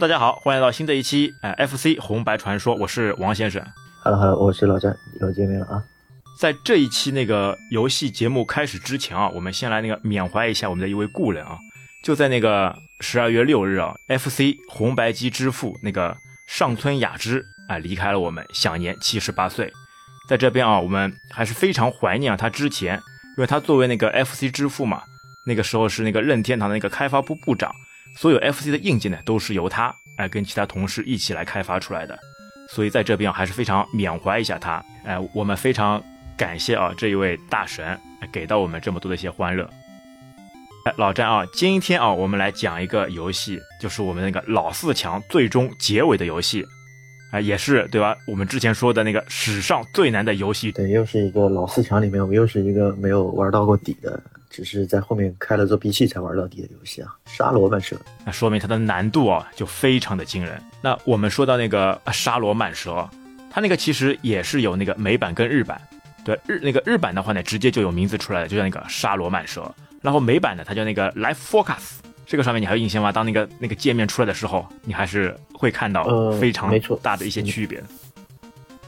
大家好，欢迎来到新的一期哎 FC 红白传说，我是王先生。Hello Hello，我是老詹，又见面了啊。在这一期那个游戏节目开始之前啊，我们先来那个缅怀一下我们的一位故人啊，就在那个十二月六日啊，FC 红白机之父那个上村雅之啊离开了我们，享年七十八岁。在这边啊，我们还是非常怀念啊他之前，因为他作为那个 FC 之父嘛，那个时候是那个任天堂的那个开发部部长，所有 FC 的硬件呢都是由他哎跟其他同事一起来开发出来的，所以在这边啊还是非常缅怀一下他，哎，我们非常感谢啊这一位大神给到我们这么多的一些欢乐。哎，老詹啊，今天啊我们来讲一个游戏，就是我们那个老四强最终结尾的游戏。啊，也是对吧？我们之前说的那个史上最难的游戏，对，又是一个老四强里面，我们又是一个没有玩到过底的，只是在后面开了做闭气才玩到底的游戏啊，《沙罗曼蛇》。那说明它的难度啊就非常的惊人。那我们说到那个《沙罗曼蛇》，它那个其实也是有那个美版跟日版。对日那个日版的话呢，直接就有名字出来了，就叫那个《沙罗曼蛇》。然后美版呢，它叫那个 Life Focus。这个上面你还有印象吗？当那个那个界面出来的时候，你还是会看到非常大的一些区别。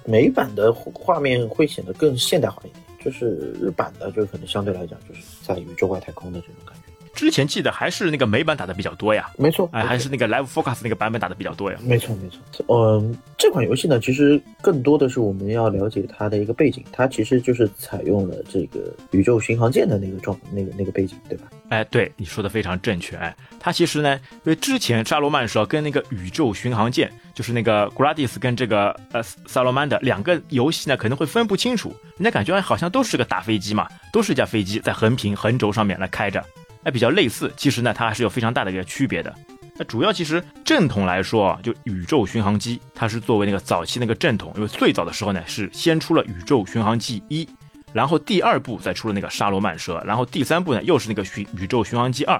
美版的画面会显得更现代化一点，就是日版的就可能相对来讲就是在宇宙外太空的这种感觉。之前记得还是那个美版打的比较多呀，没错，哎，还是那个 Live Focus 那个版本打的比较多呀。没错，没错。嗯，这款游戏呢，其实更多的是我们要了解它的一个背景，它其实就是采用了这个宇宙巡航舰的那个状那个那个背景，对吧？哎，对，你说的非常正确。哎，它其实呢，因为之前沙罗曼说跟那个宇宙巡航舰，就是那个 Gradius 跟这个呃萨罗曼的两个游戏呢，可能会分不清楚，人家感觉好像都是个大飞机嘛，都是一架飞机在横屏横轴上面来开着。哎，比较类似，其实呢，它还是有非常大的一个区别的。那主要其实正统来说啊，就宇宙巡航机，它是作为那个早期那个正统，因为最早的时候呢，是先出了宇宙巡航机一，然后第二部再出了那个沙罗曼蛇，然后第三部呢又是那个巡宇宙巡航机二。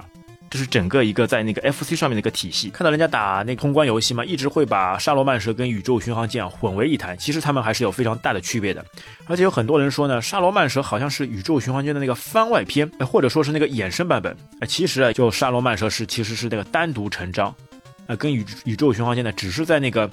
就是整个一个在那个 FC 上面的一个体系。看到人家打那个通关游戏嘛，一直会把沙罗曼蛇跟宇宙巡航舰混为一谈，其实他们还是有非常大的区别的。而且有很多人说呢，沙罗曼蛇好像是宇宙巡航舰的那个番外篇，或者说是那个衍生版本。其实啊，就沙罗曼蛇是其实是那个单独成章，啊，跟宇宇宙巡航舰呢只是在那个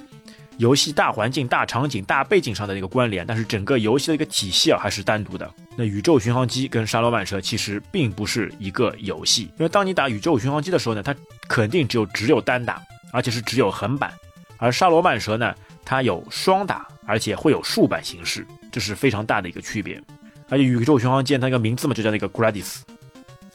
游戏大环境、大场景、大背景上的一个关联，但是整个游戏的一个体系啊还是单独的。那宇宙巡航机跟沙罗曼蛇其实并不是一个游戏，因为当你打宇宙巡航机的时候呢，它肯定只有只有单打，而且是只有横版；而沙罗曼蛇呢，它有双打，而且会有竖版形式，这是非常大的一个区别。而且宇宙巡航舰它一个名字嘛就叫那个 Gradius，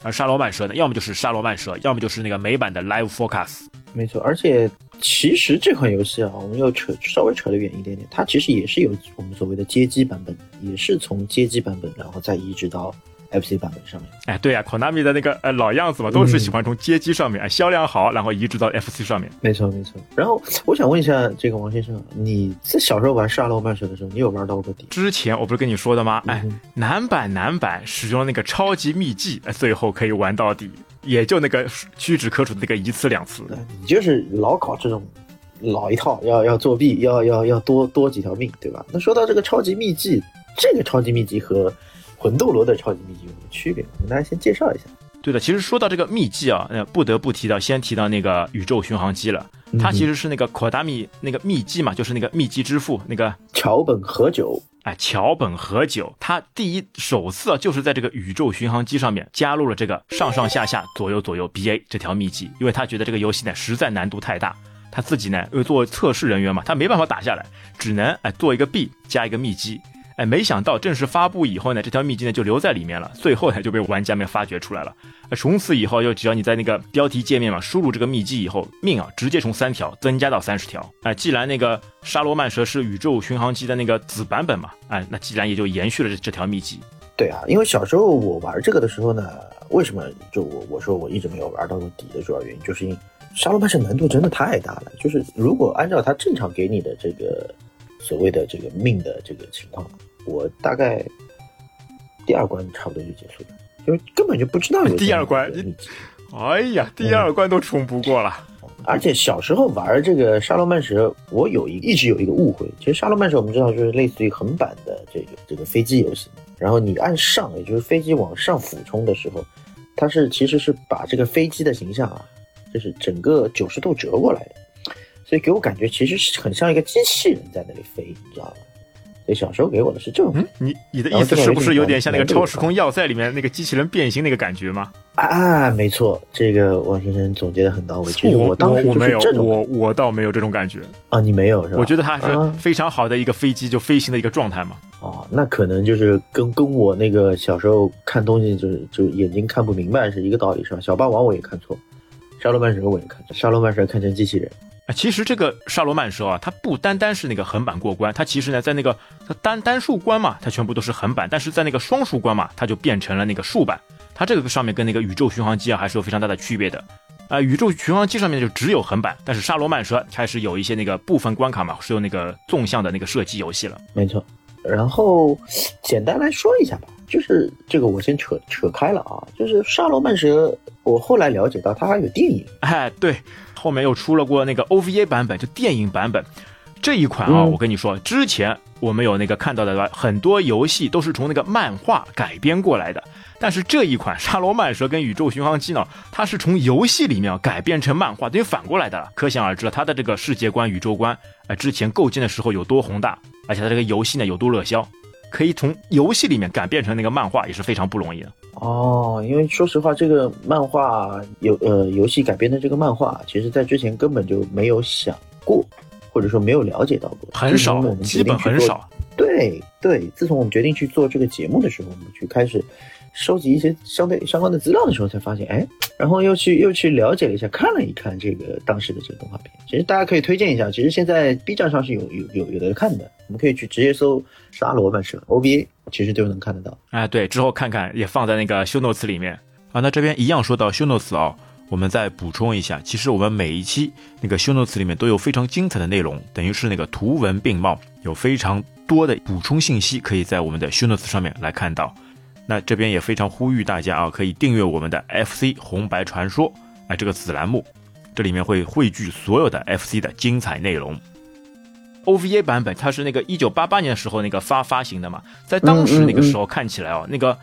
而沙罗曼蛇呢，要么就是沙罗曼蛇，要么就是那个美版的 Live Focus。没错，而且其实这款游戏啊，我们要扯稍微扯得远一点点，它其实也是有我们所谓的街机版本，也是从街机版本然后再移植到 FC 版本上面。哎，对呀、k o n a m i 的那个呃老样子嘛，都是喜欢从街机上面、哎销量好，然后移植到 FC 上面。没错没错。然后我想问一下这个王先生，你在小时候玩《沙漏曼蛇》的时候，你有玩到过底？之前我不是跟你说的吗？哎嗯，男版男版使用那个超级秘技，哎最后可以玩到底，也就那个屈指可数的那个一次两次。你就是老搞这种老一套，要要作弊，要要要多多几条命，对吧？那说到这个超级秘技，这个超级秘技和魂斗罗的超级秘技有什么区别？我们大家先介绍一下。对的，其实说到这个秘技啊，那，不得不提到，先提到那个宇宙巡航机了。它其实是那个 Kodami 那个秘技嘛，就是那个秘技之父那个桥本和久，哎，桥本和久，他第一首次啊，就是在这个宇宙巡航机上面加入了这个上上下下左右左右 BA 这条秘籍，因为他觉得这个游戏呢实在难度太大，他自己呢因为作为测试人员嘛，他没办法打下来，只能哎做一个 B 加一个秘籍。哎，没想到正式发布以后呢，这条秘籍呢就留在里面了，最后呢就被玩家们发掘出来了。从此以后，就只要你在那个标题界面嘛输入这个秘籍以后，命啊直接从三条增加到三十条。哎，既然那个沙罗曼蛇是宇宙巡航机的那个子版本嘛，哎，那既然也就延续了这这条秘籍。对啊，因为小时候我玩这个的时候呢，为什么就我我说我一直没有玩到底的主要原因，就是因沙罗曼蛇难度真的太大了。就是如果按照它正常给你的这个所谓的这个命的这个情况，我大概第二关差不多就结束了，因为根本就不知道有 第二关哎呀，第二关都冲不过了。而且小时候玩这个沙罗曼蛇，我有一一直有一个误会，其实沙罗曼蛇我们知道就是类似于横版的这个这个飞机游戏，然后你按上，也就是飞机往上俯冲的时候，它是其实是把这个飞机的形象啊，就是整个九十度折过来的。所以给我感觉其实是很像一个机器人在那里飞，你知道吗？所以小时候给我的是这种，嗯，你你的意思是不是有点像那个《超时空要塞》里面那个机器人变形那个感觉吗？啊，没错，这个王先生总结的很到位。其实我当时我没有，我我倒没有这种感觉啊，你没有是吧？我觉得它是非常好的一个飞机就飞行的一个状态嘛。哦，那可能就是跟跟我那个小时候看东西就是就眼睛看不明白是一个道理是吧？小霸王我也看错，沙罗曼蛇我也看错，沙罗曼蛇看成机器人。啊，其实这个沙罗曼蛇啊，它不单单是那个横版过关，它其实呢，在那个它单单数关嘛，它全部都是横版，但是在那个双数关嘛，它就变成了那个竖版。它这个上面跟那个宇宙巡航机啊，还是有非常大的区别的。啊，宇宙巡航机上面就只有横版，但是沙罗曼蛇开始有一些那个部分关卡嘛，是有那个纵向的那个射击游戏了。没错。然后简单来说一下吧，就是这个我先扯扯开了啊，就是沙罗曼蛇，我后来了解到它还有电影。哎，对。后面又出了过那个 OVA 版本，就电影版本这一款啊，我跟你说，之前我们有那个看到的很多游戏都是从那个漫画改编过来的，但是这一款《沙罗曼蛇》跟《宇宙巡航机》呢，它是从游戏里面改编成漫画，等于反过来的了，可想而知了，它的这个世界观、宇宙观，哎，之前构建的时候有多宏大，而且它这个游戏呢有多热销，可以从游戏里面改变成那个漫画，也是非常不容易的。哦，因为说实话，这个漫画有呃游戏改编的这个漫画，其实在之前根本就没有想过，或者说没有了解到过，很少，基本很少。对对，自从我们决定去做这个节目的时候，我们去开始。收集一些相对相关的资料的时候，才发现，哎，然后又去又去了解了一下，看了一看这个当时的这个动画片。其实大家可以推荐一下，其实现在 B 站上是有有有有的看的，我们可以去直接搜《沙罗曼蛇》OVA，其实就能看得到。哎，对，之后看看也放在那个修诺词里面啊。那这边一样说到修 notes 啊，我们再补充一下，其实我们每一期那个修诺词里面都有非常精彩的内容，等于是那个图文并茂，有非常多的补充信息，可以在我们的修诺词上面来看到。那这边也非常呼吁大家啊，可以订阅我们的 FC 红白传说，哎，这个子栏目，这里面会汇聚所有的 FC 的精彩内容。OVA 版本它是那个一九八八年的时候那个发发行的嘛，在当时那个时候看起来哦，那个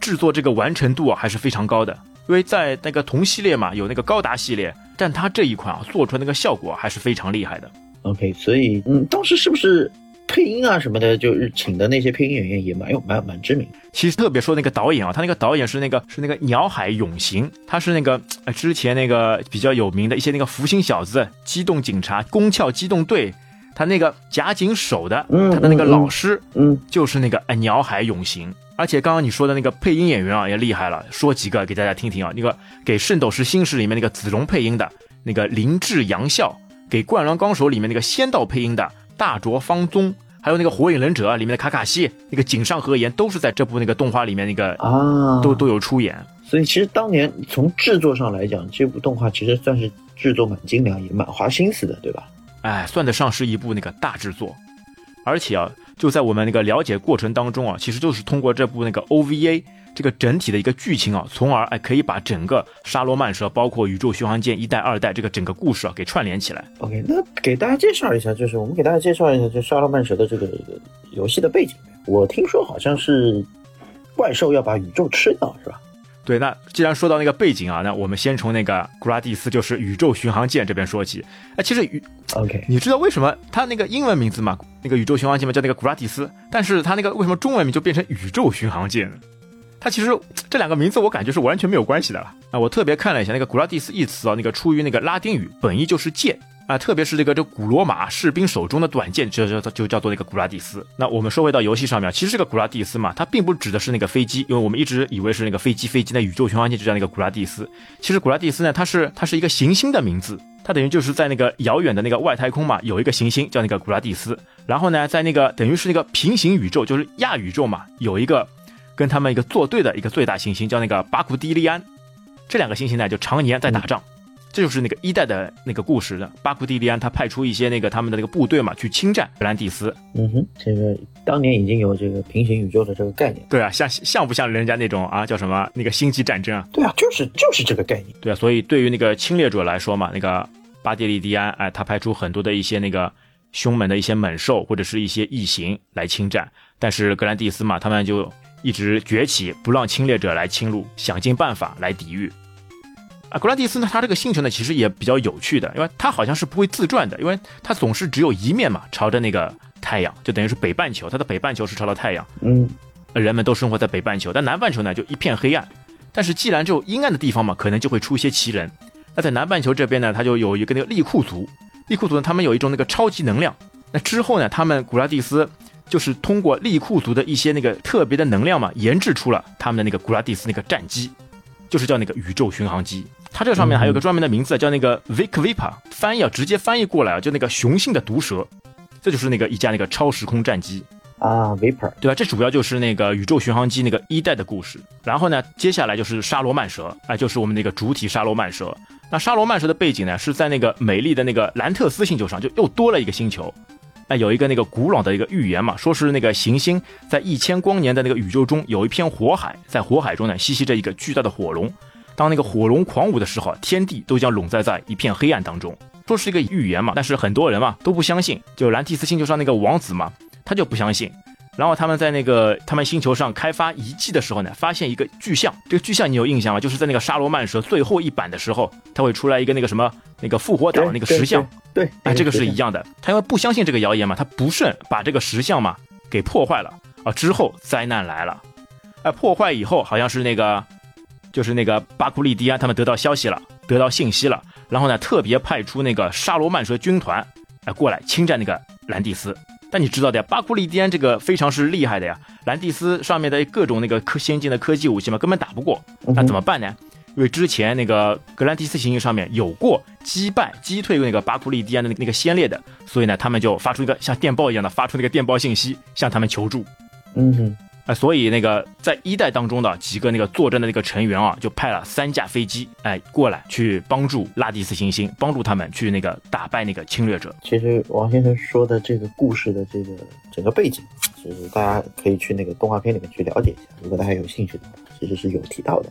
制作这个完成度啊还是非常高的，因为在那个同系列嘛有那个高达系列，但它这一款啊做出来那个效果还是非常厉害的。OK，所以嗯，当时是不是？配音啊什么的，就是请的那些配音演员也蛮有蛮蛮知名。其实特别说那个导演啊，他那个导演是那个是那个鸟海永行，他是那个之前那个比较有名的一些那个福星小子、机动警察、宫壳机动队，他那个假警手的，他的那个老师，嗯，就是那个鸟海永行。而且刚刚你说的那个配音演员啊也厉害了，说几个给大家听听啊，那个给《圣斗士星矢》里面那个子龙配音的那个林志扬笑，给《灌篮高手》里面那个仙道配音的。大卓方宗，还有那个火影忍者里面的卡卡西，那个井上和彦都是在这部那个动画里面那个啊，都都有出演。所以其实当年从制作上来讲，这部动画其实算是制作蛮精良，也蛮花心思的，对吧？哎，算得上是一部那个大制作。而且啊，就在我们那个了解过程当中啊，其实就是通过这部那个 OVA。这个整体的一个剧情啊，从而哎可以把整个沙罗曼蛇，包括宇宙巡航舰一代、二代这个整个故事啊给串联起来。OK，那给大家介绍一下，就是我们给大家介绍一下，就沙罗曼蛇的这个游戏的背景。我听说好像是怪兽要把宇宙吃掉，是吧？对，那既然说到那个背景啊，那我们先从那个古拉蒂斯，就是宇宙巡航舰这边说起。哎，其实宇 OK，你知道为什么它那个英文名字嘛，那个宇宙巡航舰嘛叫那个古拉蒂斯，但是它那个为什么中文名就变成宇宙巡航舰呢？它其实这两个名字我感觉是完全没有关系的了啊！我特别看了一下那个古拉蒂斯一词啊，那个出于那个拉丁语，本意就是剑啊，特别是这个这古罗马士兵手中的短剑，就就就叫做那个古拉蒂斯。那我们说回到游戏上面，其实这个古拉蒂斯嘛，它并不指的是那个飞机，因为我们一直以为是那个飞机，飞机那宇宙巡航舰就叫那个古拉蒂斯。其实古拉蒂斯呢，它是它是一个行星的名字，它等于就是在那个遥远的那个外太空嘛，有一个行星叫那个古拉蒂斯。然后呢，在那个等于是那个平行宇宙，就是亚宇宙嘛，有一个。跟他们一个作对的一个最大行星叫那个巴库蒂利安，这两个行星呢就常年在打仗，这就是那个一代的那个故事的。巴库蒂利安他派出一些那个他们的那个部队嘛去侵占格兰蒂斯。嗯哼，这个当年已经有这个平行宇宙的这个概念。对啊，像像不像人家那种啊叫什么那个星际战争啊？对啊，就是就是这个概念。对啊，所以对于那个侵略者来说嘛，那个巴蒂利迪安哎，他派出很多的一些那个凶猛的一些猛兽或者是一些异形来侵占，但是格兰蒂斯嘛，他们就。一直崛起，不让侵略者来侵入，想尽办法来抵御。啊，格拉蒂斯呢，他这个星球呢，其实也比较有趣的，因为他好像是不会自转的，因为它总是只有一面嘛，朝着那个太阳，就等于是北半球，它的北半球是朝着太阳，嗯，人们都生活在北半球，但南半球呢就一片黑暗。但是既然这种阴暗的地方嘛，可能就会出一些奇人。那在南半球这边呢，它就有一个那个利库族，利库族呢，他们有一种那个超级能量。那之后呢，他们古拉蒂斯就是通过利库族的一些那个特别的能量嘛，研制出了他们的那个古拉蒂斯那个战机，就是叫那个宇宙巡航机。它这个上面还有个专门的名字，叫那个 Vic Viper，翻译啊，直接翻译过来啊，就那个雄性的毒蛇。这就是那个一架那个超时空战机啊，Viper，对吧？这主要就是那个宇宙巡航机那个一代的故事。然后呢，接下来就是沙罗曼蛇，啊，就是我们那个主体沙罗曼蛇。那沙罗曼蛇的背景呢，是在那个美丽的那个兰特斯星球上，就又多了一个星球。那有一个那个古老的一个预言嘛，说是那个行星在一千光年的那个宇宙中有一片火海，在火海中呢栖息着一个巨大的火龙。当那个火龙狂舞的时候，天地都将笼罩在一片黑暗当中。说是一个预言嘛，但是很多人嘛都不相信。就兰蒂斯星球上那个王子嘛，他就不相信。然后他们在那个他们星球上开发遗迹的时候呢，发现一个巨像。这个巨像你有印象吗？就是在那个沙罗曼蛇最后一版的时候，它会出来一个那个什么那个复活岛那个石像。对，哎，这个是一样的。他因为不相信这个谣言嘛，他不慎把这个石像嘛给破坏了啊。之后灾难来了，哎，破坏以后好像是那个。就是那个巴库利迪安，他们得到消息了，得到信息了，然后呢，特别派出那个沙罗曼蛇军团，哎，过来侵占那个兰蒂斯。但你知道的呀，巴库利迪安这个非常是厉害的呀，兰蒂斯上面的各种那个科先进的科技武器嘛，根本打不过。那怎么办呢？因为之前那个格兰蒂斯行星上面有过击败、击退那个巴库利迪安的那个先烈的，所以呢，他们就发出一个像电报一样的发出那个电报信息，向他们求助。嗯哼。啊，所以那个在一代当中的几个那个坐镇的那个成员啊，就派了三架飞机，哎，过来去帮助拉蒂斯行星，帮助他们去那个打败那个侵略者。其实王先生说的这个故事的这个整个背景，其实大家可以去那个动画片里面去了解一下，如果大家有兴趣的话，其实是有提到的。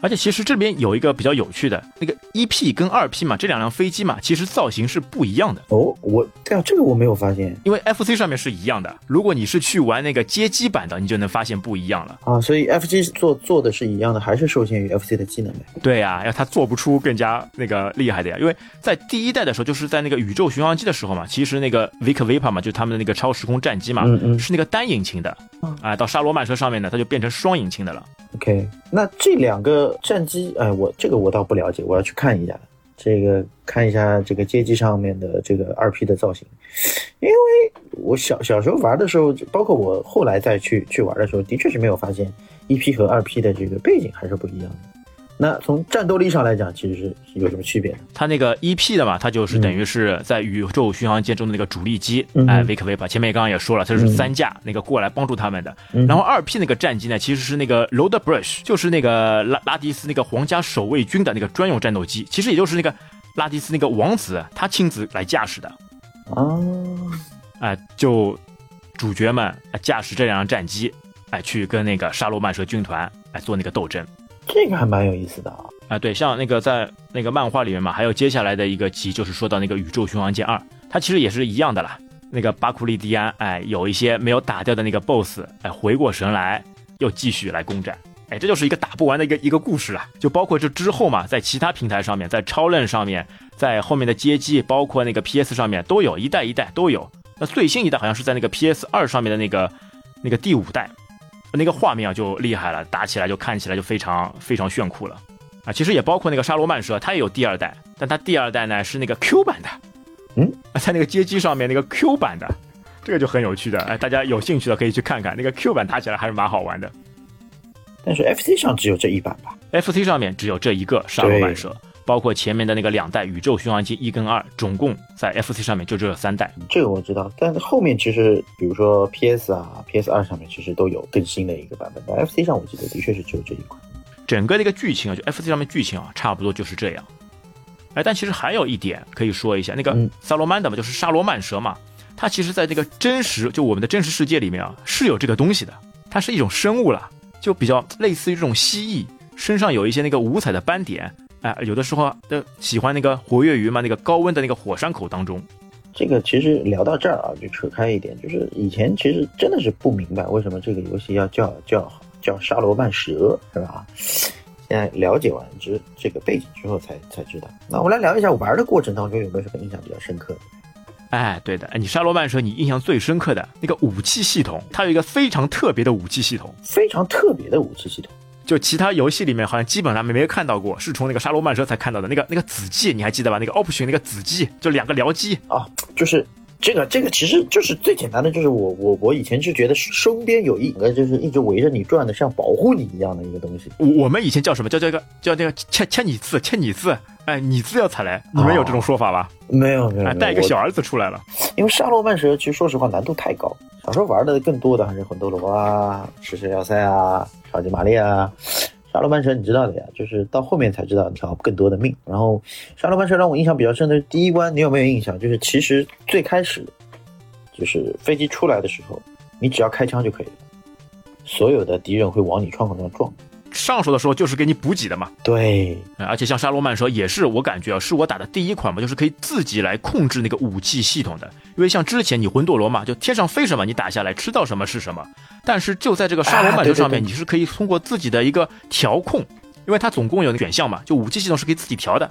而且其实这边有一个比较有趣的，那个一 P 跟二 P 嘛，这两辆飞机嘛，其实造型是不一样的哦。我对啊，这个我没有发现，因为 FC 上面是一样的。如果你是去玩那个街机版的，你就能发现不一样了啊。所以 FC 做做的是一样的，还是受限于 FC 的技能呗？对呀，要它做不出更加那个厉害的呀。因为在第一代的时候，就是在那个宇宙巡航机的时候嘛，其实那个 Vic Viper 嘛，就他们的那个超时空战机嘛，嗯嗯，是那个单引擎的啊。到沙罗曼车上面呢，它就变成双引擎的了。OK，那这两个战机，哎，我这个我倒不了解，我要去看一下，这个看一下这个街机上面的这个二 P 的造型，因为我小小时候玩的时候，包括我后来再去去玩的时候，的确是没有发现一 P 和二 P 的这个背景还是不一样的。那从战斗力上来讲，其实是有什么区别呢？它那个 EP 的嘛，它就是等于是在宇宙巡航舰中的那个主力机，哎，维克维 r 前面刚刚也说了，它是三架那个过来帮助他们的。然后二 P 那个战机呢，其实是那个 Load Brush，就是那个拉拉迪斯那个皇家守卫军的那个专用战斗机，其实也就是那个拉迪斯那个王子他亲自来驾驶的。哦，哎，就主角们驾驶这辆战机，哎，去跟那个沙罗曼蛇军团哎做那个斗争。这个还蛮有意思的啊！啊，对，像那个在那个漫画里面嘛，还有接下来的一个集，就是说到那个宇宙巡航舰二，它其实也是一样的啦。那个巴库利迪安，哎，有一些没有打掉的那个 BOSS，哎，回过神来，又继续来攻占，哎，这就是一个打不完的一个一个故事了。就包括这之后嘛，在其他平台上面，在超任上面，在后面的街机，包括那个 PS 上面都有一代一代都有。那最新一代好像是在那个 PS 二上面的那个那个第五代。那个画面啊就厉害了，打起来就看起来就非常非常炫酷了啊！其实也包括那个沙罗曼蛇，它也有第二代，但它第二代呢是那个 Q 版的，嗯，在那个街机上面那个 Q 版的，这个就很有趣的，哎，大家有兴趣的可以去看看，那个 Q 版打起来还是蛮好玩的。但是 FC 上只有这一版吧？FC 上面只有这一个沙罗曼蛇。包括前面的那个两代宇宙巡航机一跟二，总共在 FC 上面就只有三代。这个我知道，但是后面其实，比如说 PS 啊、PS 二上面其实都有更新的一个版本。但 FC 上，我记得的确是只有这一款。整个的一个剧情啊，就 FC 上面剧情啊，差不多就是这样。哎，但其实还有一点可以说一下，那个萨罗曼的嘛，就是沙罗曼蛇嘛，它其实在这个真实，就我们的真实世界里面啊，是有这个东西的。它是一种生物了，就比较类似于这种蜥蜴，身上有一些那个五彩的斑点。哎，有的时候的喜欢那个活跃于嘛那个高温的那个火山口当中。这个其实聊到这儿啊，就扯开一点，就是以前其实真的是不明白为什么这个游戏要叫叫叫沙罗曼蛇，是吧？现在了解完之这个背景之后才才知道。那我们来聊一下玩的过程当中有没有什么印象比较深刻的？哎，对的，哎，你沙罗曼蛇你印象最深刻的那个武器系统，它有一个非常特别的武器系统，非常特别的武器系统。就其他游戏里面好像基本上没没看到过，是从那个沙罗曼蛇才看到的那个那个子机，你还记得吧？那个 option 那个子机，就两个僚机啊，就是这个这个其实就是最简单的，就是我我我以前就觉得身边有一个就是一直围着你转的，像保护你一样的一个东西。我我们以前叫什么叫这个叫那个切切你字切你字，哎，你字要踩来，你们有这种说法吧？没有没有，带一个小儿子出来了。因为沙罗曼蛇其实说实话难度太高，小时候玩的更多的还是魂斗罗啊、赤血要塞啊、超级玛丽啊。沙罗曼蛇你知道的呀，就是到后面才知道条更多的命。然后沙罗曼蛇让我印象比较深的是第一关，你有没有印象？就是其实最开始，就是飞机出来的时候，你只要开枪就可以了，所有的敌人会往你窗口上撞。上手的时候就是给你补给的嘛。对，而且像沙罗曼蛇也是我感觉啊，是我打的第一款嘛，就是可以自己来控制那个武器系统的。因为像之前你魂斗罗嘛，就天上飞什么你打下来，吃到什么是什么。但是就在这个沙罗曼蛇上面，你是可以通过自己的一个调控，因为它总共有选项嘛，就武器系统是可以自己调的。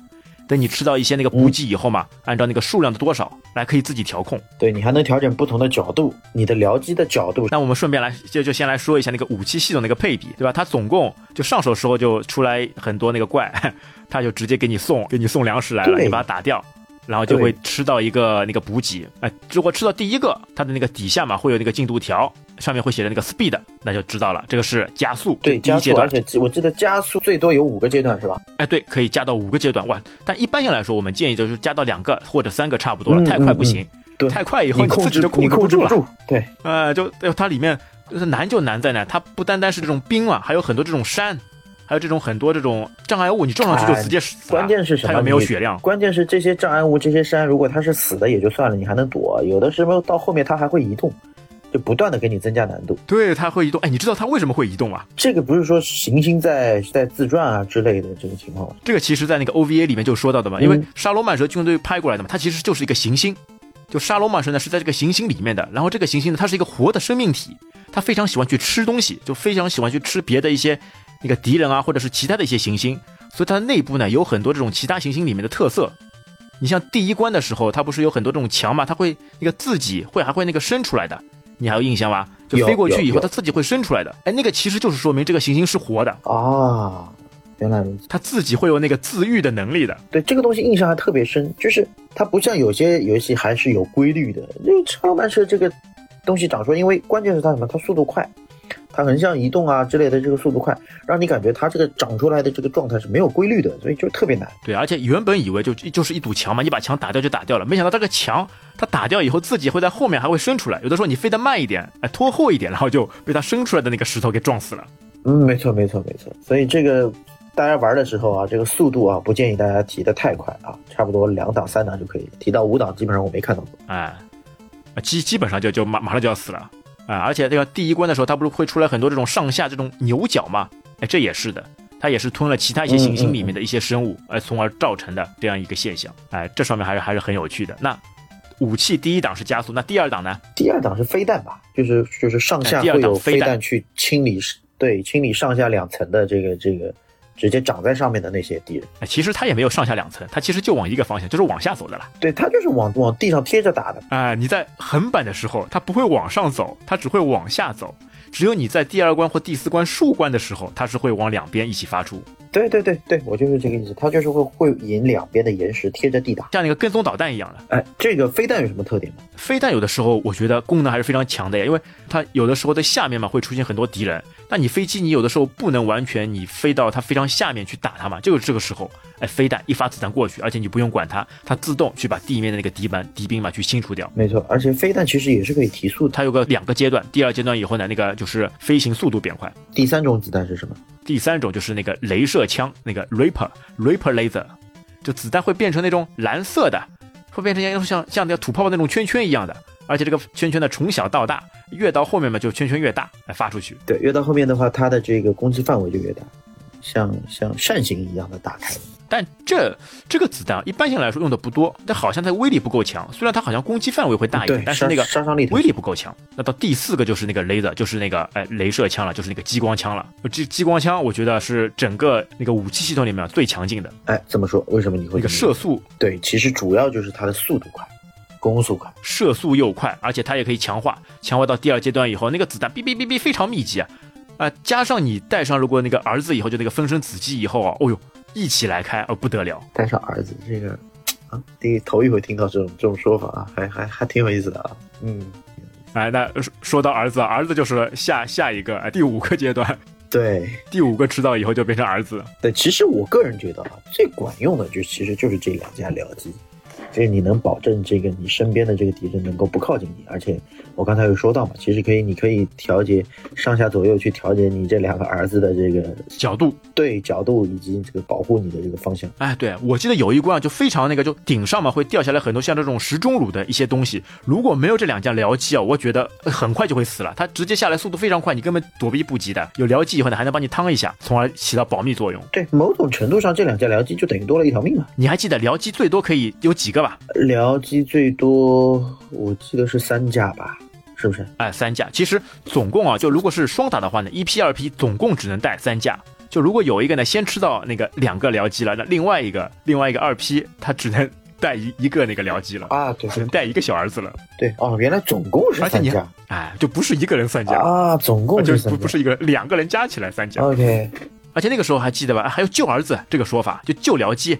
等你吃到一些那个补给以后嘛，按照那个数量的多少来可以自己调控。对你还能调整不同的角度，你的僚机的角度。那我们顺便来就就先来说一下那个武器系统那个配比，对吧？它总共就上手时候就出来很多那个怪，它就直接给你送给你送粮食来了，你把它打掉。然后就会吃到一个那个补给，哎，如果吃到第一个，它的那个底下嘛会有那个进度条，上面会写着那个 speed，那就知道了，这个是加速，对，第一阶段，而且我记得加速最多有五个阶段是吧？哎，对，可以加到五个阶段，哇！但一般性来说，我们建议就是加到两个或者三个差不多了，太快不行，对，太快以后你自己就控制不住了，对，呃，就它里面就是难就难在哪，它不单单是这种冰啊，还有很多这种山。还有这种很多这种障碍物，你撞上去就直接死。关键是什么？它没有血量。关键是这些障碍物、这些山，如果它是死的也就算了，你还能躲。有的时候到后面它还会移动，就不断的给你增加难度。对，它会移动。哎，你知道它为什么会移动啊？这个不是说行星在在自转啊之类的这个情况吗？这个其实在那个 OVA 里面就说到的嘛，因为沙罗曼蛇军队拍过来的嘛，它其实就是一个行星。就沙罗曼蛇呢是在这个行星里面的，然后这个行星呢它是一个活的生命体，它非常喜欢去吃东西，就非常喜欢去吃别的一些。那个敌人啊，或者是其他的一些行星，所以它的内部呢有很多这种其他行星里面的特色。你像第一关的时候，它不是有很多这种墙嘛，它会那个自己会还会那个伸出来的，你还有印象吗？就飞过去以后，它自己会生出来的。哎，那个其实就是说明这个行星是活的啊。原来如此，它自己会有那个自愈的能力的。对这个东西印象还特别深，就是它不像有些游戏还是有规律的。因为超慢射这个东西长出来，因为关键是它什么？它速度快。它横向移动啊之类的，这个速度快，让你感觉它这个长出来的这个状态是没有规律的，所以就特别难。对，而且原本以为就就是一堵墙嘛，你把墙打掉就打掉了，没想到这个墙它打掉以后，自己会在后面还会伸出来。有的时候你飞得慢一点，哎，拖后一点，然后就被它伸出来的那个石头给撞死了。嗯，没错，没错，没错。所以这个大家玩的时候啊，这个速度啊，不建议大家提的太快啊，差不多两档三档就可以，提到五档基本上我没看到过。哎，基基本上就就马马上就要死了。啊，而且这个第一关的时候，它不是会出来很多这种上下这种牛角吗？哎，这也是的，它也是吞了其他一些行星里面的一些生物，哎，从而造成的这样一个现象。哎，这上面还是还是很有趣的。那武器第一档是加速，那第二档呢？第二档是飞弹吧？就是就是上下会有飞弹去清理，对，清理上下两层的这个这个。直接长在上面的那些敌人，哎，其实它也没有上下两层，它其实就往一个方向，就是往下走的了。对它就是往往地上贴着打的。哎，你在横版的时候，它不会往上走，它只会往下走。只有你在第二关或第四关竖关的时候，它是会往两边一起发出。对对对对，我就是这个意思，它就是会会引两边的岩石贴着地打，像那个跟踪导弹一样的。哎，这个飞弹有什么特点吗？飞弹有的时候我觉得功能还是非常强的呀，因为它有的时候在下面嘛会出现很多敌人，那你飞机你有的时候不能完全你飞到它非常下面去打它嘛，就是这个时候，哎，飞弹一发子弹过去，而且你不用管它，它自动去把地面的那个敌班敌兵嘛去清除掉。没错，而且飞弹其实也是可以提速，它有个两个阶段，第二阶段以后呢，那个就是飞行速度变快。第三种子弹是什么？第三种就是那个镭射枪，那个 Reaper Reaper Laser，就子弹会变成那种蓝色的，会变成像像像那个土泡泡那种圈圈一样的，而且这个圈圈呢从小到大，越到后面嘛就圈圈越大，来发出去。对，越到后面的话，它的这个攻击范围就越大。像像扇形一样的打开。但这这个子弹一般性来说用的不多，但好像它威力不够强。虽然它好像攻击范围会大一点，但是那个杀伤力威力不够强。那到第四个就是那个雷子，就是那个哎镭射枪了，就是那个激光枪了。这激光枪我觉得是整个那个武器系统里面最强劲的。哎，怎么说为什么你会？那个射速对，其实主要就是它的速度快，攻速快，射速又快，而且它也可以强化，强化到第二阶段以后，那个子弹哔哔哔哔非常密集啊。啊，加上你带上如果那个儿子以后就那个分身子机以后啊，哦呦。一起来开，哦不得了！带上儿子，这个啊，第一头一回听到这种这种说法啊，还还还挺有意思的啊。嗯，哎，那说到儿子，儿子就是下下一个第五个阶段。对，第五个吃到以后就变成儿子。对，其实我个人觉得啊，最管用的就其实就是这两家僚机。就是你能保证这个你身边的这个敌人能够不靠近你，而且我刚才有说到嘛，其实可以，你可以调节上下左右去调节你这两个儿子的这个角度，对角度以及这个保护你的这个方向。哎，对我记得有一关就非常那个，就顶上嘛会掉下来很多像这种石钟乳的一些东西，如果没有这两架僚机啊，我觉得很快就会死了。它直接下来速度非常快，你根本躲避不及的。有僚机以后呢，还能帮你趟一下，从而起到保密作用。对，某种程度上这两架僚机就等于多了一条命嘛。你还记得僚机最多可以有几个吧？僚机最多，我记得是三架吧，是不是？哎，三架。其实总共啊，就如果是双打的话呢，一批二批总共只能带三架。就如果有一个呢，先吃到那个两个僚机了，那另外一个另外一个二批，他只能带一一个那个僚机了啊，对，只能带一个小儿子了。对，哦，原来总共是三架，哎，就不是一个人三架啊，总共就不不是一个两个人加起来三架。OK，而且那个时候还记得吧？还有救儿子这个说法，就救僚机。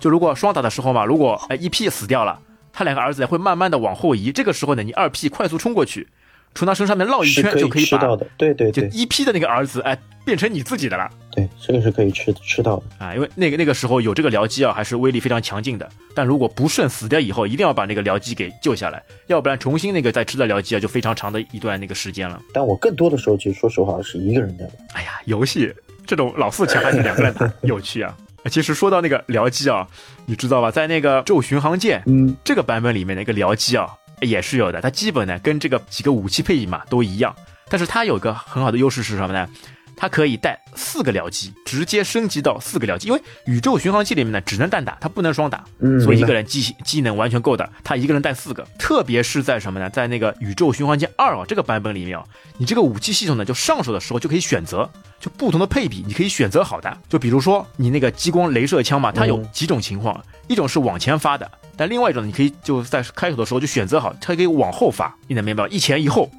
就如果双打的时候嘛，如果哎一 P 死掉了。他两个儿子会慢慢的往后移，这个时候呢，你二 P 快速冲过去，从他身上面绕一圈就可以把，对对，就一 P 的那个儿子哎变成你自己的了。对，这个是可以吃吃到的啊，因为那个那个时候有这个僚机啊，还是威力非常强劲的。但如果不慎死掉以后，一定要把那个僚机给救下来，要不然重新那个再吃的僚机啊，就非常长的一段那个时间了。但我更多的时候，其实说实话是一个人在玩。哎呀，游戏这种老四强还是两个人打 有趣啊。其实说到那个僚机啊，你知道吧？在那个宙巡航舰，嗯，这个版本里面的一个僚机啊，也是有的。它基本呢跟这个几个武器配比嘛都一样，但是它有个很好的优势是什么呢？它可以带四个僚机，直接升级到四个僚机。因为宇宙巡航器里面呢只能单打，它不能双打，所以一个人机机能完全够的。他一个人带四个，特别是在什么呢？在那个宇宙巡航舰二啊这个版本里面啊，你这个武器系统呢就上手的时候就可以选择，就不同的配比，你可以选择好的。就比如说你那个激光镭射枪嘛，它有几种情况，一种是往前发的，但另外一种你可以就在开头的时候就选择好，它可以往后发，你能明白吗？一前一后。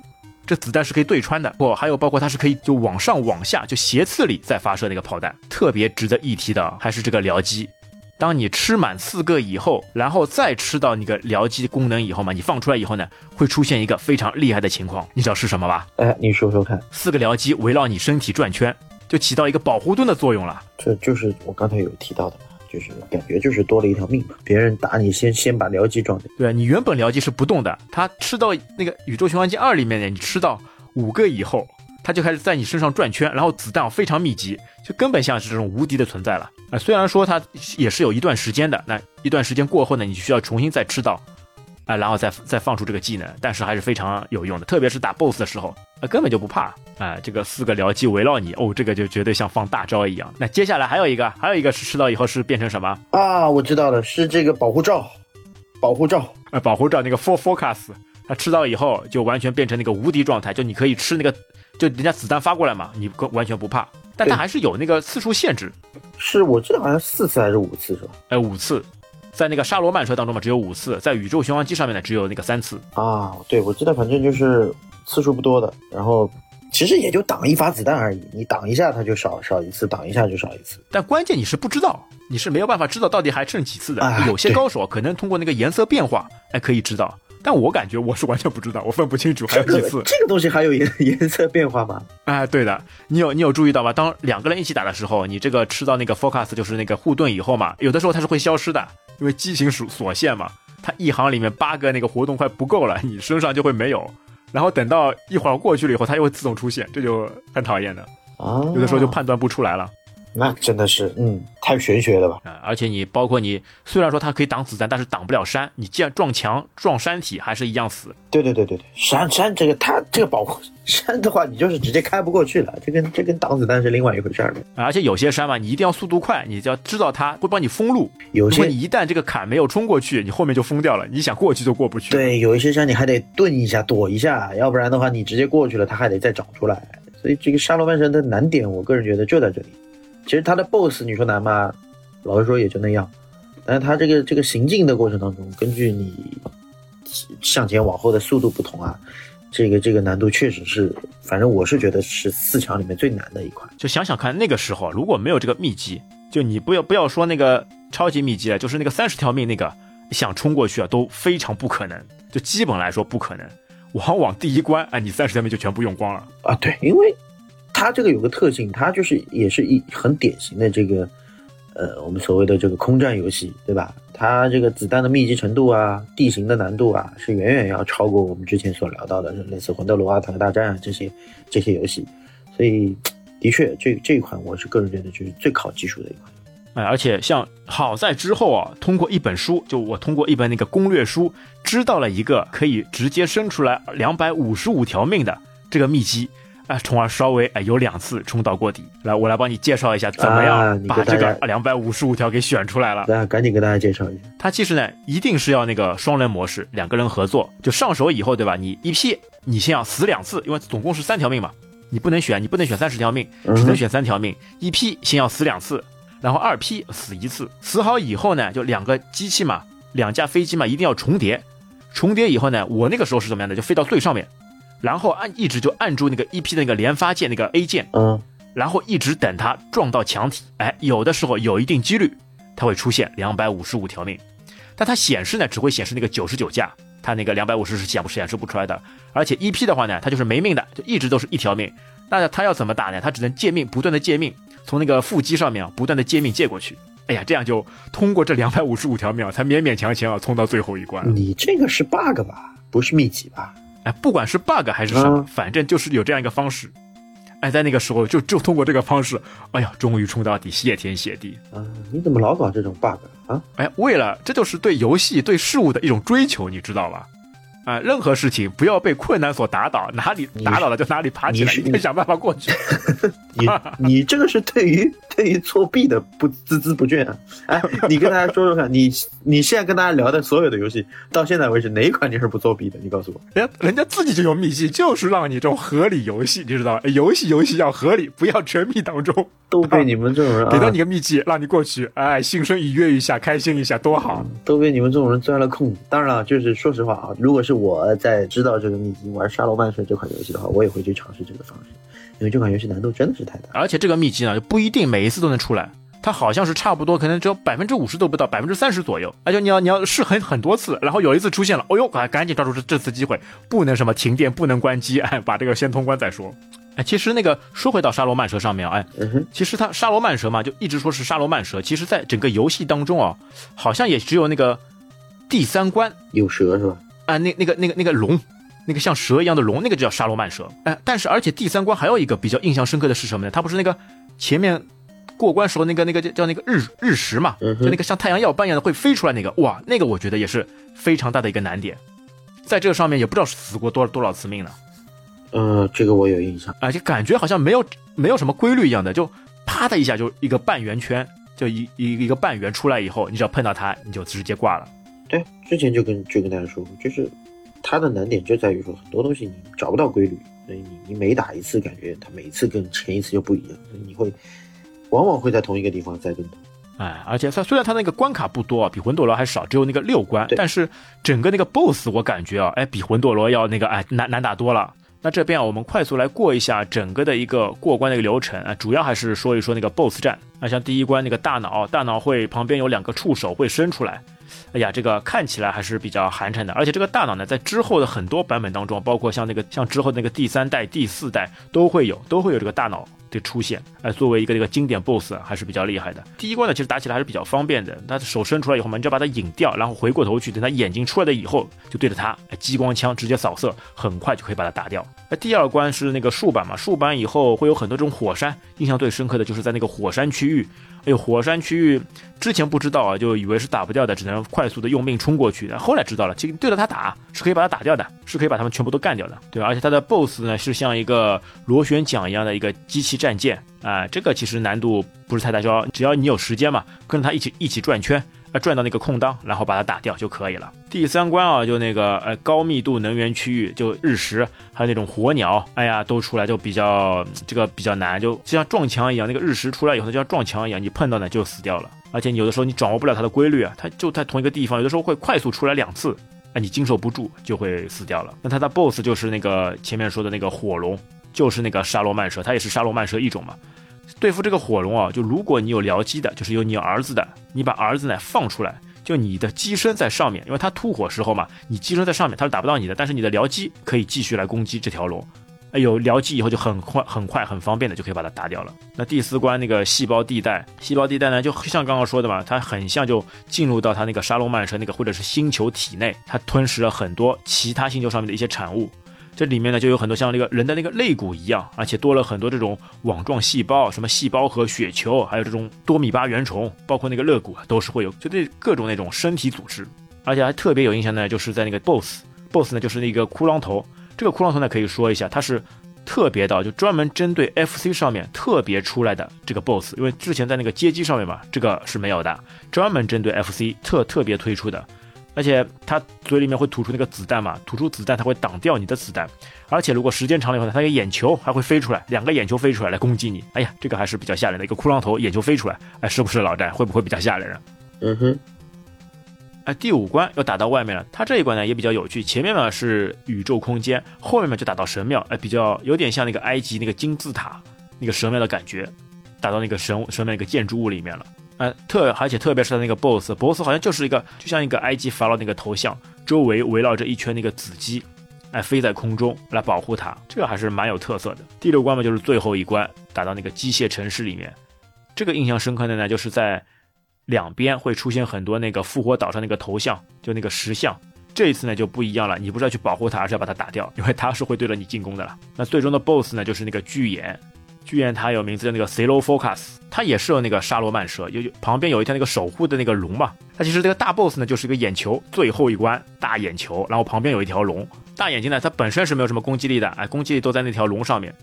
这子弹是可以对穿的，不，还有包括它是可以就往上往下就斜刺里再发射那个炮弹。特别值得一提的还是这个僚机，当你吃满四个以后，然后再吃到那个僚机功能以后嘛，你放出来以后呢，会出现一个非常厉害的情况，你知道是什么吧？哎，你说说看。四个僚机围绕你身体转圈，就起到一个保护盾的作用了。这就是我刚才有提到的。就是感觉就是多了一条命嘛，别人打你先先把僚机撞掉。对啊你原本僚机是不动的，他吃到那个宇宙循环机二里面的，你吃到五个以后，他就开始在你身上转圈，然后子弹非常密集，就根本像是这种无敌的存在了啊。虽然说它也是有一段时间的，那一段时间过后呢，你需要重新再吃到。啊，然后再再放出这个技能，但是还是非常有用的，特别是打 BOSS 的时候，啊，根本就不怕啊。这个四个僚机围绕你，哦，这个就绝对像放大招一样。那接下来还有一个，还有一个是吃到以后是变成什么啊？我知道了，是这个保护罩，保护罩，呃，保护罩那个 For Focus，它吃到以后就完全变成那个无敌状态，就你可以吃那个，就人家子弹发过来嘛，你完全不怕。但它还是有那个次数限制，是我记得好像四次还是五次是吧？哎，五次。在那个沙罗曼车当中嘛，只有五次；在宇宙巡航机上面呢，只有那个三次啊。对，我记得反正就是次数不多的，然后其实也就挡一发子弹而已，你挡一下它就少少一次，挡一下就少一次。但关键你是不知道，你是没有办法知道到底还剩几次的。有些高手可能通过那个颜色变化，哎，可以知道。但我感觉我是完全不知道，我分不清楚还有几次。这个东西还有颜 颜色变化吗？哎，对的，你有你有注意到吗？当两个人一起打的时候，你这个吃到那个 focus 就是那个护盾以后嘛，有的时候它是会消失的。因为激情所所限嘛，它一行里面八个那个活动快不够了，你身上就会没有，然后等到一会儿过去了以后，它又会自动出现，这就很讨厌的啊。有的时候就判断不出来了。那真的是，嗯，太玄学了吧？啊、而且你包括你，虽然说它可以挡子弹，但是挡不了山，你既然撞墙撞山体，还是一样死。对对对对对，山山这个它这个保护 山的话，你就是直接开不过去了，这跟这跟挡子弹是另外一回事儿而且有些山嘛，你一定要速度快，你就要知道它会帮你封路。有些你一旦这个坎没有冲过去，你后面就封掉了，你想过去就过不去。，对，有一些山你还得顿一下躲一下，要不然的话你直接过去了，它还得再长出来。所以这个沙罗曼山的难点，我个人觉得就在这里。其实他的 BOSS 你说难吗？老实说也就那样，但是他这个这个行进的过程当中，根据你向前往后的速度不同啊，这个这个难度确实是，反正我是觉得是四强里面最难的一款。就想想看，那个时候如果没有这个秘籍，就你不要不要说那个超级秘籍了，就是那个三十条命那个，想冲过去啊都非常不可能，就基本来说不可能。往往第一关，哎，你三十条命就全部用光了。啊，对，因为它这个有个特性，它就是也是一很典型的这个，呃，我们所谓的这个空战游戏，对吧？它这个子弹的密集程度啊，地形的难度啊，是远远要超过我们之前所聊到的类似魂斗罗啊、坦克大战啊这些这些游戏，所以的确，这这一款我是个人觉得就是最考技术的一款。哎，而且像好在之后啊，通过一本书，就我通过一本那个攻略书，知道了一个可以直接生出来两百五十五条命的这个秘籍，哎，从而稍微哎有两次冲到过底。来，我来帮你介绍一下，怎么啊样把这个两百五十五条给选出来了。大家赶紧跟大家介绍一下。它其实呢，一定是要那个双人模式，两个人合作。就上手以后，对吧？你一批，你先要死两次，因为总共是三条命嘛，你不能选，你不能选三十条命，只能选三条命。一批先要死两次，然后二批死一次。死好以后呢，就两个机器嘛，两架飞机嘛，一定要重叠。重叠以后呢，我那个时候是怎么样的？就飞到最上面，然后按一直就按住那个 EP 的那个连发键那个 A 键，嗯，然后一直等它撞到墙体，哎，有的时候有一定几率，它会出现两百五十五条命，但它显示呢只会显示那个九十九架，它那个两百五十是显不显示不出来的。而且 EP 的话呢，它就是没命的，就一直都是一条命。那它要怎么打呢？它只能借命，不断的借命，从那个腹肌上面啊，不断的借命借过去。哎呀，这样就通过这两百五十五条命啊，才勉勉强强啊冲到最后一关。你这个是 bug 吧？不是秘籍吧？哎，不管是 bug 还是什么，嗯反正就是有这样一个方式。哎，在那个时候就就通过这个方式，哎呀，终于冲到底，谢天谢地。啊，你怎么老搞这种 bug 啊？哎，为了这就是对游戏、对事物的一种追求，你知道吧？啊，任何事情不要被困难所打倒，哪里打倒了就哪里爬起来，想办法过去。你你这个是对于对于作弊的不孜孜不倦啊！哎，你跟大家说说看，你你现在跟大家聊的所有的游戏，到现在为止哪一款你是不作弊的？你告诉我。人家人家自己就有秘籍，就是让你这种合理游戏，你知道吧？哎游戏游戏要合理，不要沉迷当中。都被你们这种人啊，给到你个秘籍，让你过去，哎，心生愉悦一下，开心一下，多好。都被你们这种人钻了空子。当然了，就是说实话啊，如果是我在知道这个秘籍玩《沙罗曼蛇》这款游戏的话，我也会去尝试这个方式，因为这款游戏难度真的是太大。而且这个秘籍呢，就不一定每一次都能出来，它好像是差不多，可能只有百分之五十都不到，百分之三十左右。而且你要你要试很很多次，然后有一次出现了，哦呦，赶赶紧抓住这这次机会，不能什么停电，不能关机，哎，把这个先通关再说。哎，其实那个说回到沙罗曼蛇上面啊，哎，其实它沙罗曼蛇嘛，就一直说是沙罗曼蛇，其实在整个游戏当中啊，好像也只有那个第三关有蛇是吧？啊，那那个那个那个龙，那个像蛇一样的龙，那个就叫沙罗曼蛇。哎，但是而且第三关还有一个比较印象深刻的是什么呢？它不是那个前面过关时候那个那个叫叫那个日日食嘛，就那个像太阳耀斑一样的会飞出来那个，哇，那个我觉得也是非常大的一个难点，在这个上面也不知道死过多多少次命了，呃，这个我有印象。而且感觉好像没有没有什么规律一样的，就啪的一下就一个半圆圈，就一一一个半圆出来以后，你只要碰到它，你就直接挂了。对，之前就跟就跟大家说过，就是它的难点就在于说很多东西你找不到规律，所以你你每打一次，感觉它每一次跟前一次就不一样，所以你会往往会在同一个地方栽跟头。哎，而且它虽然它那个关卡不多啊，比魂斗罗还少，只有那个六关，但是整个那个 BOSS 我感觉啊，哎，比魂斗罗要那个哎难难打多了。那这边啊，我们快速来过一下整个的一个过关的一个流程啊，主要还是说一说那个 BOSS 战。那像第一关那个大脑，大脑会旁边有两个触手会伸出来，哎呀，这个看起来还是比较寒碜的。而且这个大脑呢，在之后的很多版本当中，包括像那个像之后那个第三代、第四代都会有，都会有这个大脑的出现，哎，作为一个这个经典 BOSS 还是比较厉害的。第一关呢，其实打起来还是比较方便的，他手伸出来以后嘛，你就把它引掉，然后回过头去，等他眼睛出来了以后，就对着他，激光枪直接扫射，很快就可以把它打掉。那第二关是那个竖板嘛，竖板以后会有很多这种火山，印象最深刻的就是在那个火山区域。哎，火山区域之前不知道啊，就以为是打不掉的，只能快速的用命冲过去。后来知道了，其实对着它打是可以把它打掉的，是可以把它们全部都干掉的，对吧？而且它的 BOSS 呢是像一个螺旋桨一样的一个机器战舰啊，这个其实难度不是太大，只要只要你有时间嘛，跟着它一起一起转圈。啊，转到那个空当，然后把它打掉就可以了。第三关啊，就那个呃高密度能源区域，就日食，还有那种火鸟，哎呀，都出来就比较这个比较难，就就像撞墙一样。那个日食出来以后，就像撞墙一样，你碰到呢就死掉了。而且有的时候你掌握不了它的规律啊，它就在同一个地方，有的时候会快速出来两次，哎，你经受不住就会死掉了。那它的 BOSS 就是那个前面说的那个火龙，就是那个沙罗曼蛇，它也是沙罗曼蛇一种嘛。对付这个火龙啊，就如果你有僚机的，就是有你儿子的，你把儿子呢放出来，就你的机身在上面，因为它吐火时候嘛，你机身在上面，它是打不到你的，但是你的僚机可以继续来攻击这条龙。哎，有僚机以后就很快、很快、很方便的就可以把它打掉了。那第四关那个细胞地带，细胞地带呢，就像刚刚说的嘛，它很像就进入到它那个沙龙曼蛇那个或者是星球体内，它吞噬了很多其他星球上面的一些产物。这里面呢就有很多像那个人的那个肋骨一样，而且多了很多这种网状细胞，什么细胞核、血球，还有这种多米巴原虫，包括那个肋骨都是会有，就这各种那种身体组织，而且还特别有印象呢，就是在那个 BOSS，BOSS 呢就是那个骷髅头，这个骷髅头呢可以说一下，它是特别的，就专门针对 FC 上面特别出来的这个 BOSS，因为之前在那个街机上面嘛，这个是没有的，专门针对 FC 特特别推出的。而且它嘴里面会吐出那个子弹嘛，吐出子弹它会挡掉你的子弹，而且如果时间长了以后呢，它的眼球还会飞出来，两个眼球飞出来来攻击你。哎呀，这个还是比较吓人的，一个骷髅头眼球飞出来，哎，是不是老战？会不会比较吓人啊？嗯哼。哎，第五关又打到外面了，它这一关呢也比较有趣，前面嘛是宇宙空间，后面嘛就打到神庙，哎，比较有点像那个埃及那个金字塔那个神庙的感觉，打到那个神神庙一个建筑物里面了。呃，特而且特别是他那个 boss，boss 好像就是一个就像一个埃及法老那个头像，周围围绕着一圈那个紫鸡，哎，飞在空中来保护他，这个还是蛮有特色的。第六关嘛，就是最后一关，打到那个机械城市里面，这个印象深刻的呢，就是在两边会出现很多那个复活岛上那个头像，就那个石像，这一次呢就不一样了，你不是要去保护他，而是要把它打掉，因为他是会对着你进攻的了。那最终的 boss 呢，就是那个巨眼。剧院它有名字叫那个 c e l o Focus，它也是有那个沙罗曼蛇，有旁边有一条那个守护的那个龙嘛。它其实这个大 boss 呢就是一个眼球，最后一关大眼球，然后旁边有一条龙，大眼睛呢它本身是没有什么攻击力的，哎，攻击力都在那条龙上面。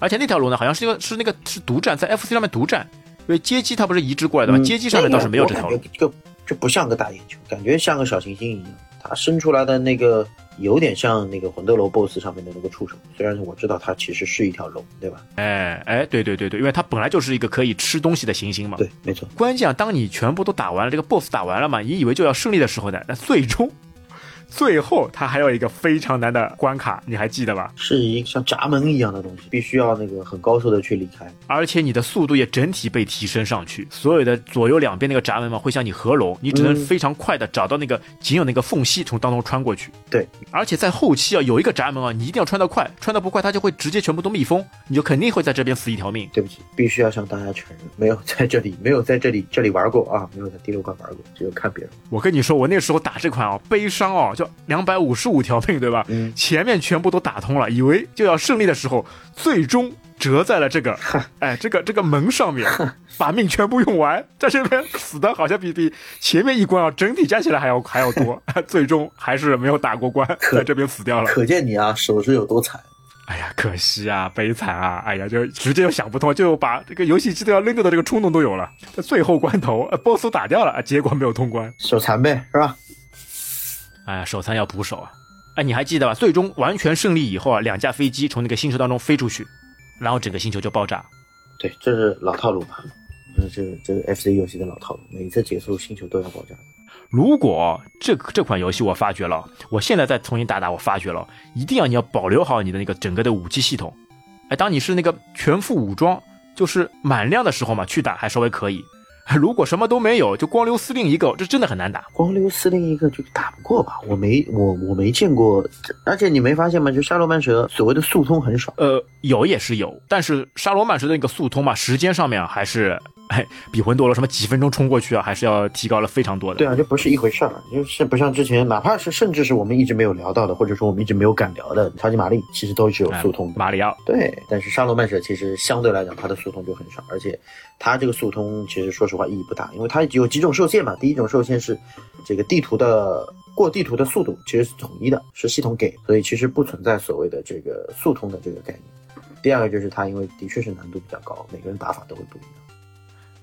而且那条龙呢好像是一个是那个是独占在 FC 上面独占，因为街机它不是移植过来的吗？街机上面倒是没有这条龙。这个这不像个大眼球，感觉像个小行星一样，它伸出来的那个。有点像那个魂斗罗 BOSS 上面的那个触手，虽然我知道它其实是一条龙，对吧？哎哎，对对对对，因为它本来就是一个可以吃东西的行星嘛。对，没错。关键啊，当你全部都打完了，这个 BOSS 打完了嘛，你以为就要胜利的时候呢，那最终。最后，它还有一个非常难的关卡，你还记得吧？是一个像闸门一样的东西，必须要那个很高速的去离开，而且你的速度也整体被提升上去。所有的左右两边那个闸门嘛，会向你合拢，你只能非常快的找到那个仅有那个缝隙，从当中穿过去。对，而且在后期啊，有一个闸门啊，你一定要穿得快，穿得不快，它就会直接全部都密封，你就肯定会在这边死一条命。对不起，必须要向大家承认，没有 在这里，没有在这里这里玩过啊，没有在第六关玩过，只有看别人。我跟你说，我那时候打这款啊，悲伤哦，就两百五十。五条命对吧？嗯，前面全部都打通了，以为就要胜利的时候，最终折在了这个，哎，这个这个门上面，把命全部用完，在这边死的好像比比前面一关啊，整体加起来还要 还要多，最终还是没有打过关，在这边死掉了。可见你啊，手是有多惨。哎呀，可惜啊，悲惨啊！哎呀，就直接就想不通，就把这个游戏机都要扔掉的这个冲动都有了，在最后关头，BOSS 打掉了，结果没有通关，手残呗，是吧？哎呀，手残要补手啊！哎，你还记得吧？最终完全胜利以后啊，两架飞机从那个星球当中飞出去，然后整个星球就爆炸。对，这是老套路嘛？那这这个 FC 游戏的老套路，每次结束星球都要爆炸。如果这这款游戏我发觉了，我现在再重新打打，我发觉了，一定要你要保留好你的那个整个的武器系统。哎，当你是那个全副武装，就是满量的时候嘛，去打还稍微可以。如果什么都没有，就光留司令一个，这真的很难打。光留司令一个就打不过吧？我没我我没见过，而且你没发现吗？就沙罗曼蛇所谓的速通很少。呃，有也是有，但是沙罗曼蛇的那个速通嘛，时间上面还是。哎，比魂斗罗什么几分钟冲过去啊，还是要提高了非常多的。对啊，这不是一回事儿，就是不像之前，哪怕是甚至是我们一直没有聊到的，或者说我们一直没有敢聊的超级玛丽，其实都是有速通。马里奥对，但是沙罗曼蛇其实相对来讲它的速通就很少，而且它这个速通其实说实话意义不大，因为它有几种受限嘛。第一种受限是这个地图的过地图的速度其实是统一的，是系统给，所以其实不存在所谓的这个速通的这个概念。第二个就是它因为的确是难度比较高，每个人打法都会不一样。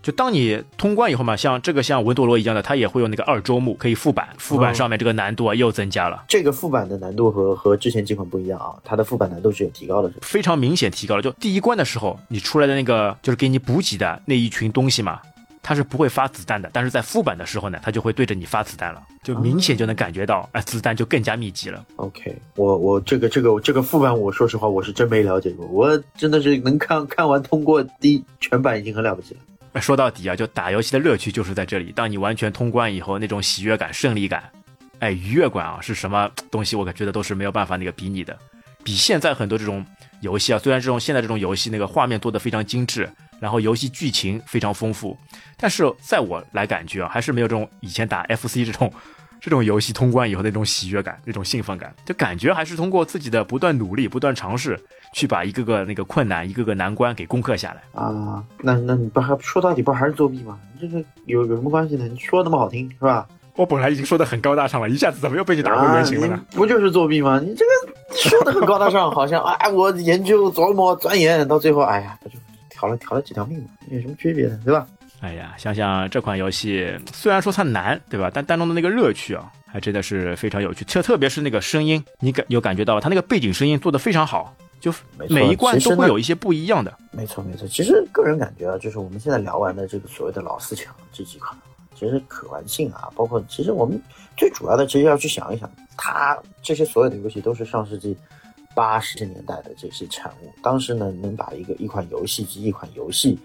就当你通关以后嘛，像这个像文多罗一样的，它也会有那个二周目可以副版，副版上面这个难度啊又增加了。这个副版的难度和和之前几款不一样啊，它的副版难度是有提高的，非常明显提高了。就第一关的时候，你出来的那个就是给你补给的那一群东西嘛，它是不会发子弹的，但是在副版的时候呢，它就会对着你发子弹了，就明显就能感觉到，哎，子弹就更加密集了。OK，我我这个这个这个副版，我说实话我是真没了解过，我真的是能看看完通过第一全版已经很了不起了。说到底啊，就打游戏的乐趣就是在这里。当你完全通关以后，那种喜悦感、胜利感，哎，愉悦感啊，是什么东西？我感觉得都是没有办法那个比拟的。比现在很多这种游戏啊，虽然这种现在这种游戏那个画面做的非常精致，然后游戏剧情非常丰富，但是在我来感觉啊，还是没有这种以前打 FC 这种。这种游戏通关以后那种喜悦感、那种兴奋感，就感觉还是通过自己的不断努力、不断尝试，去把一个个那个困难、一个个难关给攻克下来啊。那那你不还说到底不还是作弊吗？这个有有什么关系呢？你说那么好听是吧？我本来已经说的很高大上了，一下子怎么又被你打回原形了呢？不就是作弊吗？你这个说的很高大上，好像 哎，我研究、琢磨、钻研，到最后哎呀，不就调了调了几条命嘛？有什么区别呢？对吧？哎呀，想想这款游戏，虽然说它难，对吧？但当中的那个乐趣啊，还真的是非常有趣。特特别是那个声音，你感有感觉到它那个背景声音做的非常好，就每一关都会有一些不一样的。没错没错，其实个人感觉啊，就是我们现在聊完的这个所谓的老四强这几款，其实可玩性啊，包括其实我们最主要的，其实要去想一想，它这些所有的游戏都是上世纪八十年代的这些产物，当时呢能把一个一款游戏及一款游戏。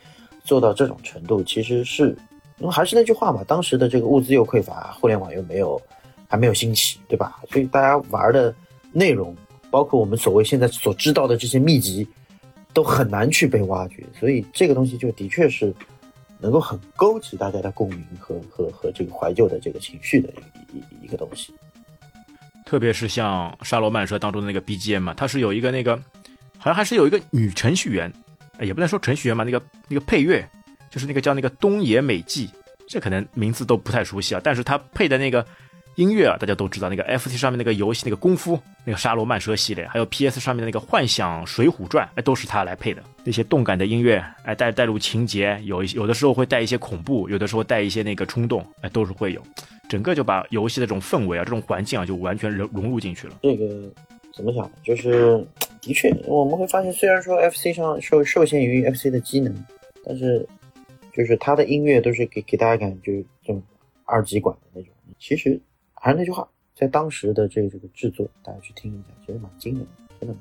做到这种程度，其实是，因为还是那句话嘛，当时的这个物资又匮乏，互联网又没有，还没有兴起，对吧？所以大家玩的内容，包括我们所谓现在所知道的这些秘籍，都很难去被挖掘。所以这个东西就的确是能够很勾起大家的共鸣和和和这个怀旧的这个情绪的一一一个东西。特别是像《沙罗曼蛇》当中的那个 BGM 嘛，它是有一个那个，好像还是有一个女程序员。也不能说程序员嘛，那个那个配乐，就是那个叫那个东野美纪，这可能名字都不太熟悉啊。但是他配的那个音乐啊，大家都知道，那个 Ft 上面那个游戏那个功夫那个沙罗曼蛇系列，还有 P S 上面的那个幻想水浒传，哎，都是他来配的。那些动感的音乐，哎，带带入情节，有一有的时候会带一些恐怖，有的时候带一些那个冲动，哎，都是会有。整个就把游戏的这种氛围啊，这种环境啊，就完全融融入进去了。这个怎么讲？就是。的确，我们会发现，虽然说 FC 上受受限于 FC 的机能，但是就是它的音乐都是给给大家感觉这种二极管的那种。其实还是那句话，在当时的这这个制作，大家去听一下，其实蛮惊人的，真的。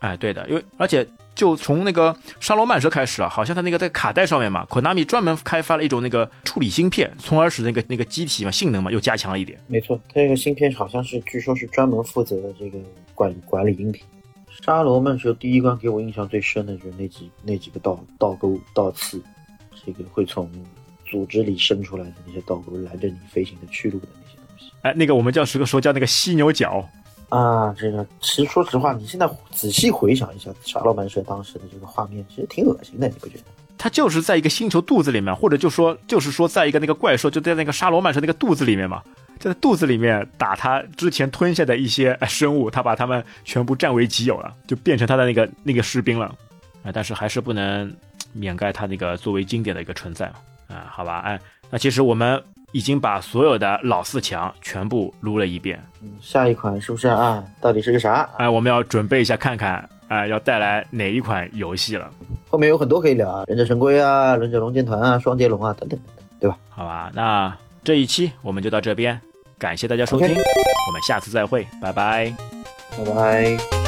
哎，对的，因为而且就从那个沙罗曼蛇开始啊，好像它那个在卡带上面嘛，可 m 米专门开发了一种那个处理芯片，从而使那个那个机体嘛性能嘛又加强了一点。没错，它这个芯片好像是据说是专门负责这个管管理音频。沙罗曼蛇第一关给我印象最深的就是那几那几个倒倒钩倒刺，这个会从组织里伸出来的那些倒钩拦着你飞行的去路的那些东西。哎，那个我们叫时个说叫那个犀牛角啊，这个其实说实话，你现在仔细回想一下沙罗曼蛇当时的这个画面，其实挺恶心的，你不觉得？它就是在一个星球肚子里面，或者就说就是说在一个那个怪兽就在那个沙罗曼蛇那个肚子里面嘛。在肚子里面打他之前吞下的一些生物，他把他们全部占为己有了，就变成他的那个那个士兵了啊！但是还是不能掩盖他那个作为经典的一个存在嘛啊！好吧，哎，那其实我们已经把所有的老四强全部撸了一遍，下一款是不是啊？到底是个啥？哎，我们要准备一下看看，哎，要带来哪一款游戏了？后面有很多可以聊啊，忍者神龟啊，忍者龙剑团啊，双截龙啊，等等等等，对吧？好吧，那。这一期我们就到这边，感谢大家收听，我们下次再会，拜拜，拜拜。